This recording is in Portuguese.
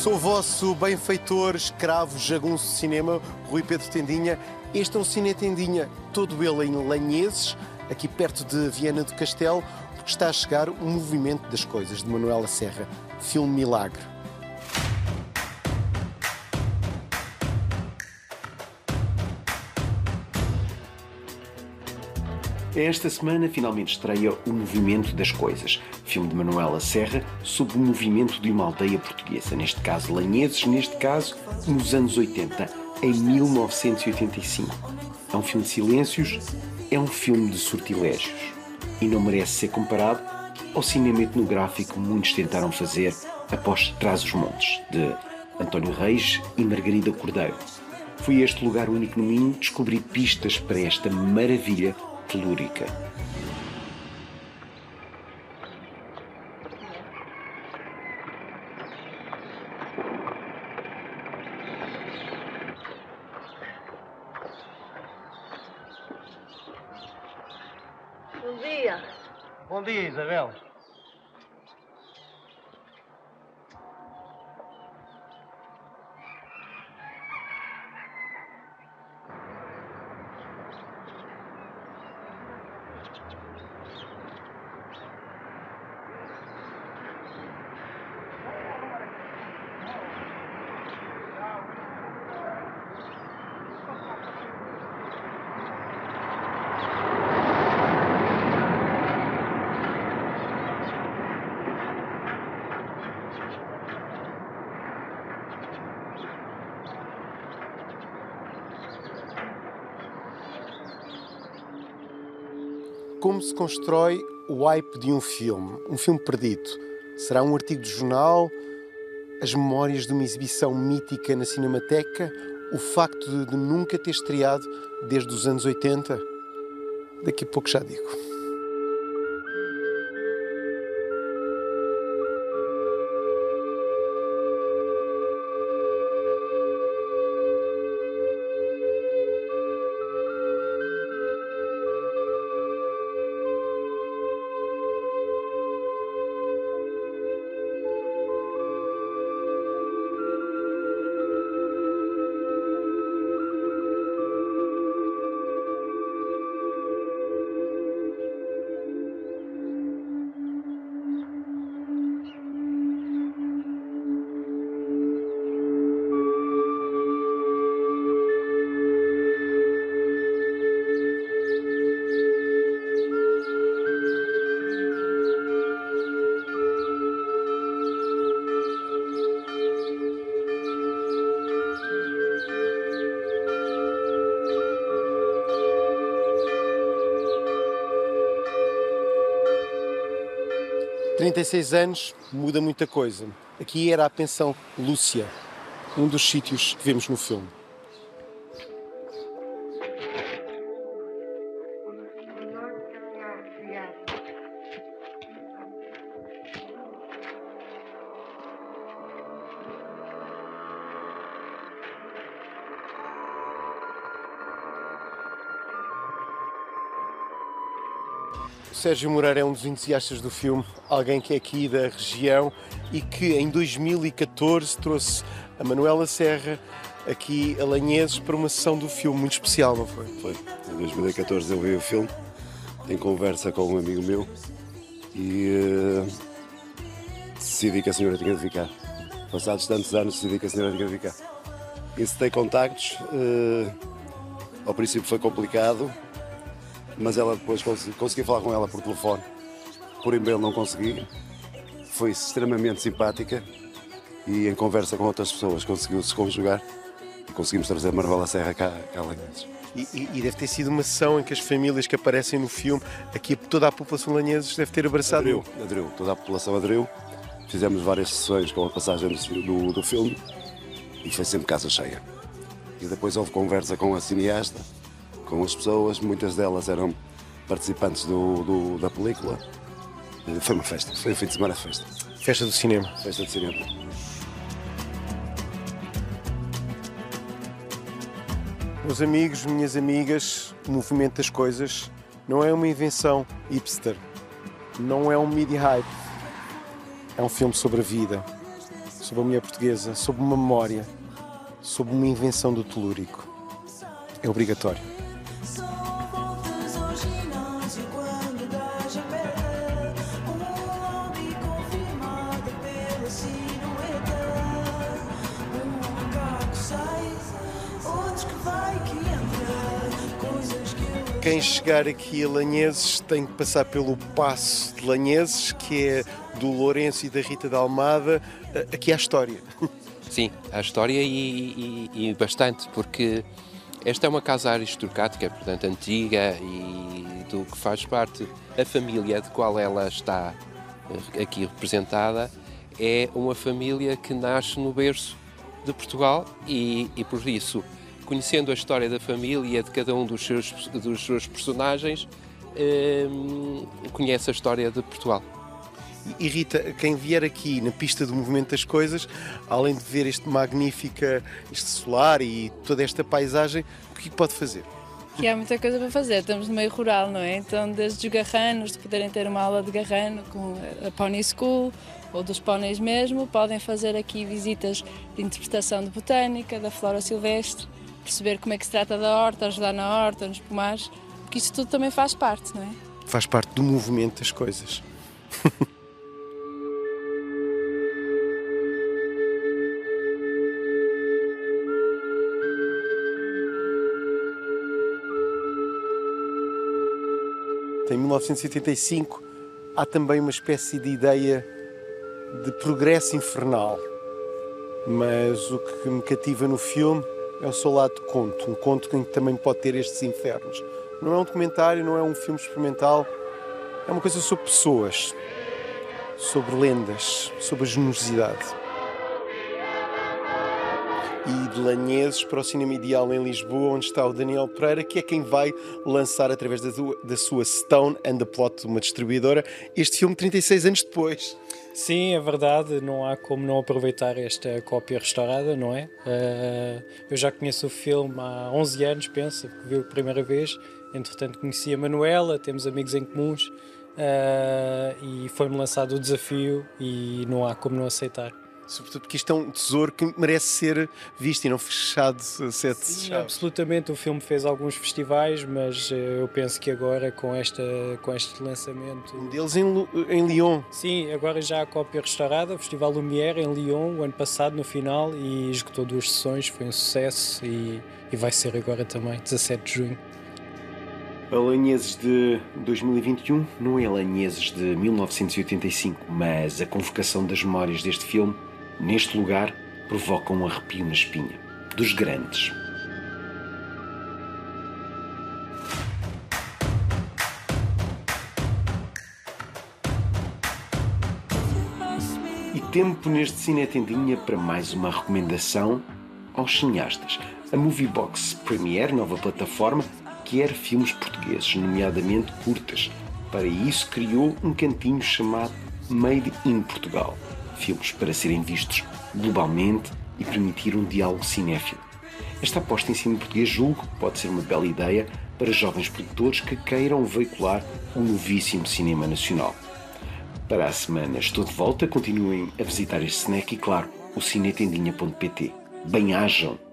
Sou o vosso benfeitor, escravo, jagunço de cinema, Rui Pedro Tendinha. Este é um Cine Tendinha, todo ele em Lanheses, aqui perto de Viana do Castelo, porque está a chegar o Movimento das Coisas, de Manuela Serra, filme Milagre. Esta semana finalmente estreia O Movimento das Coisas, filme de Manuela Serra sobre o movimento de uma aldeia portuguesa, neste caso Lanheses, neste caso nos anos 80, em 1985. É um filme de silêncios, é um filme de sortilégios e não merece ser comparado ao cinema etnográfico que muitos tentaram fazer após Trás os Montes, de António Reis e Margarida Cordeiro. Fui a este lugar único no Minho descobrir pistas para esta maravilha telúrica. Bom dia. Bom dia, Isabel. Como se constrói o hype de um filme, um filme perdido? Será um artigo de jornal? As memórias de uma exibição mítica na Cinemateca? O facto de, nunca ter estreado desde os anos 80? Daqui a pouco já digo. Trinta e seis anos, muda muita coisa. Aqui era a pensão Lúcia, um dos sítios que vemos no filme. Sérgio Moreira é um dos entusiastas do filme, alguém que é aqui da região e que em 2014 trouxe a Manuela Serra aqui a Lanheses para uma sessão do filme muito especial, não foi? Foi. Em 2014 eu vi o filme, em conversa com um amigo meu e eh, decidi que a senhora tinha de ficar. Passados tantos anos decidi que a senhora tinha de ficar. Incitei contactos, eh, ao princípio foi complicado, mas ela depois consegui, consegui falar com ela por telefone. Por e-mail não consegui. Foi extremamente simpática e em conversa com outras pessoas conseguiu-se conjugar e conseguimos trazer Marvela Serra cá, cá a Lanheses. E, e- e deve ter sido uma sessão em que as famílias que aparecem no filme, aqui toda a população de Lanheses deve ter abraçado. Aderiu, aderiu, toda a população aderiu. Fizemos várias sessões com a passagem do, do filme e foi sempre casa cheia. E depois houve conversa com a cineasta, com as pessoas, muitas delas eram participantes do, do- da película. Foi uma festa, foi um fim de semana de festa. Festa do cinema. Festa de cinema. Meus amigos, minhas amigas, o movimento das coisas não é uma invenção hipster, não é um media hype. É um filme sobre a vida, sobre a mulher portuguesa, sobre uma memória, sobre uma invenção do telúrico. É obrigatório. Quem chegar aqui a Lanheses tem que passar pelo Passo de Lanheses, que é do Lourenço e da Rita da Almada. Aqui há história. Sim, há história e, e, e bastante, porque esta é uma casa aristocrática, portanto antiga e do que faz parte a família de qual ela está eh, aqui representada é uma família que nasce no berço de Portugal e, e por isso conhecendo a história da família de cada um dos seus, dos seus personagens, hum, conhece a história de Portugal. E Rita, quem vier aqui na pista do movimento das coisas, além de ver este magnífica, este solar e toda esta paisagem, o que pode fazer? Que há muita coisa para fazer, estamos no meio rural, não é? Então, desde os garranos, de poderem ter uma aula de garrano com a Pony School, ou dos póneis mesmo, podem fazer aqui visitas de interpretação de botânica, da flora silvestre, perceber como é que se trata da horta, ajudar na horta, nos pomares, porque isso tudo também faz parte, não é? Faz parte do movimento das coisas. em 1985 há também uma espécie de ideia de progresso infernal. Mas o que me cativa no filme é o seu lado conto, um conto que também pode ter estes infernos. Não é um documentário, não é um filme experimental, é uma coisa sobre pessoas, sobre lendas, sobre a generosidade. E de Lanheses para o Cinema Ideal em Lisboa, onde está o Daniel Pereira, que é quem vai lançar através da, da sua Stone and the Plot, uma distribuidora, este filme 36 anos depois. Sim, é verdade, não há como não aproveitar esta cópia restaurada, não é? Uh, eu já conheço o filme há 11 anos, penso, que viu a primeira vez. Entretanto, conheci a Manuela, temos amigos em comuns uh, e foi-me lançado o desafio e não há como não aceitar. Sobretudo porque isto é um tesouro que merece ser visto e não fechado a sete Sim, chaves. absolutamente. O filme fez alguns festivais, mas eh, eu penso que agora com, esta, com este lançamento... Um deles em, em Lyon. Sim, agora já a cópia restaurada, o Festival Lumière em Lyon, o ano passado, no final, e esgotou duas sessões, foi um sucesso e, e vai ser agora também, 17 de junho. A Lanheses de 2021 não é Lanheses de 1985, mas a convocação das memórias deste filme neste lugar, provoca um arrepio na espinha. Dos grandes. E tempo neste Cine Tendinha para mais uma recomendação aos cineastas. A Moviebox Premiere, nova plataforma, quer filmes portugueses, nomeadamente curtas. Para isso criou um cantinho chamado Made in Portugal filmes para serem vistos globalmente e permitir um diálogo cinéfilo. Esta aposta em cinema português julgo que pode ser uma bela ideia para jovens produtores que queiram veicular o novíssimo cinema nacional. Para a semana estou de volta, continuem a visitar este snack e, claro, o cinetendinha.pt. Bem-ajam!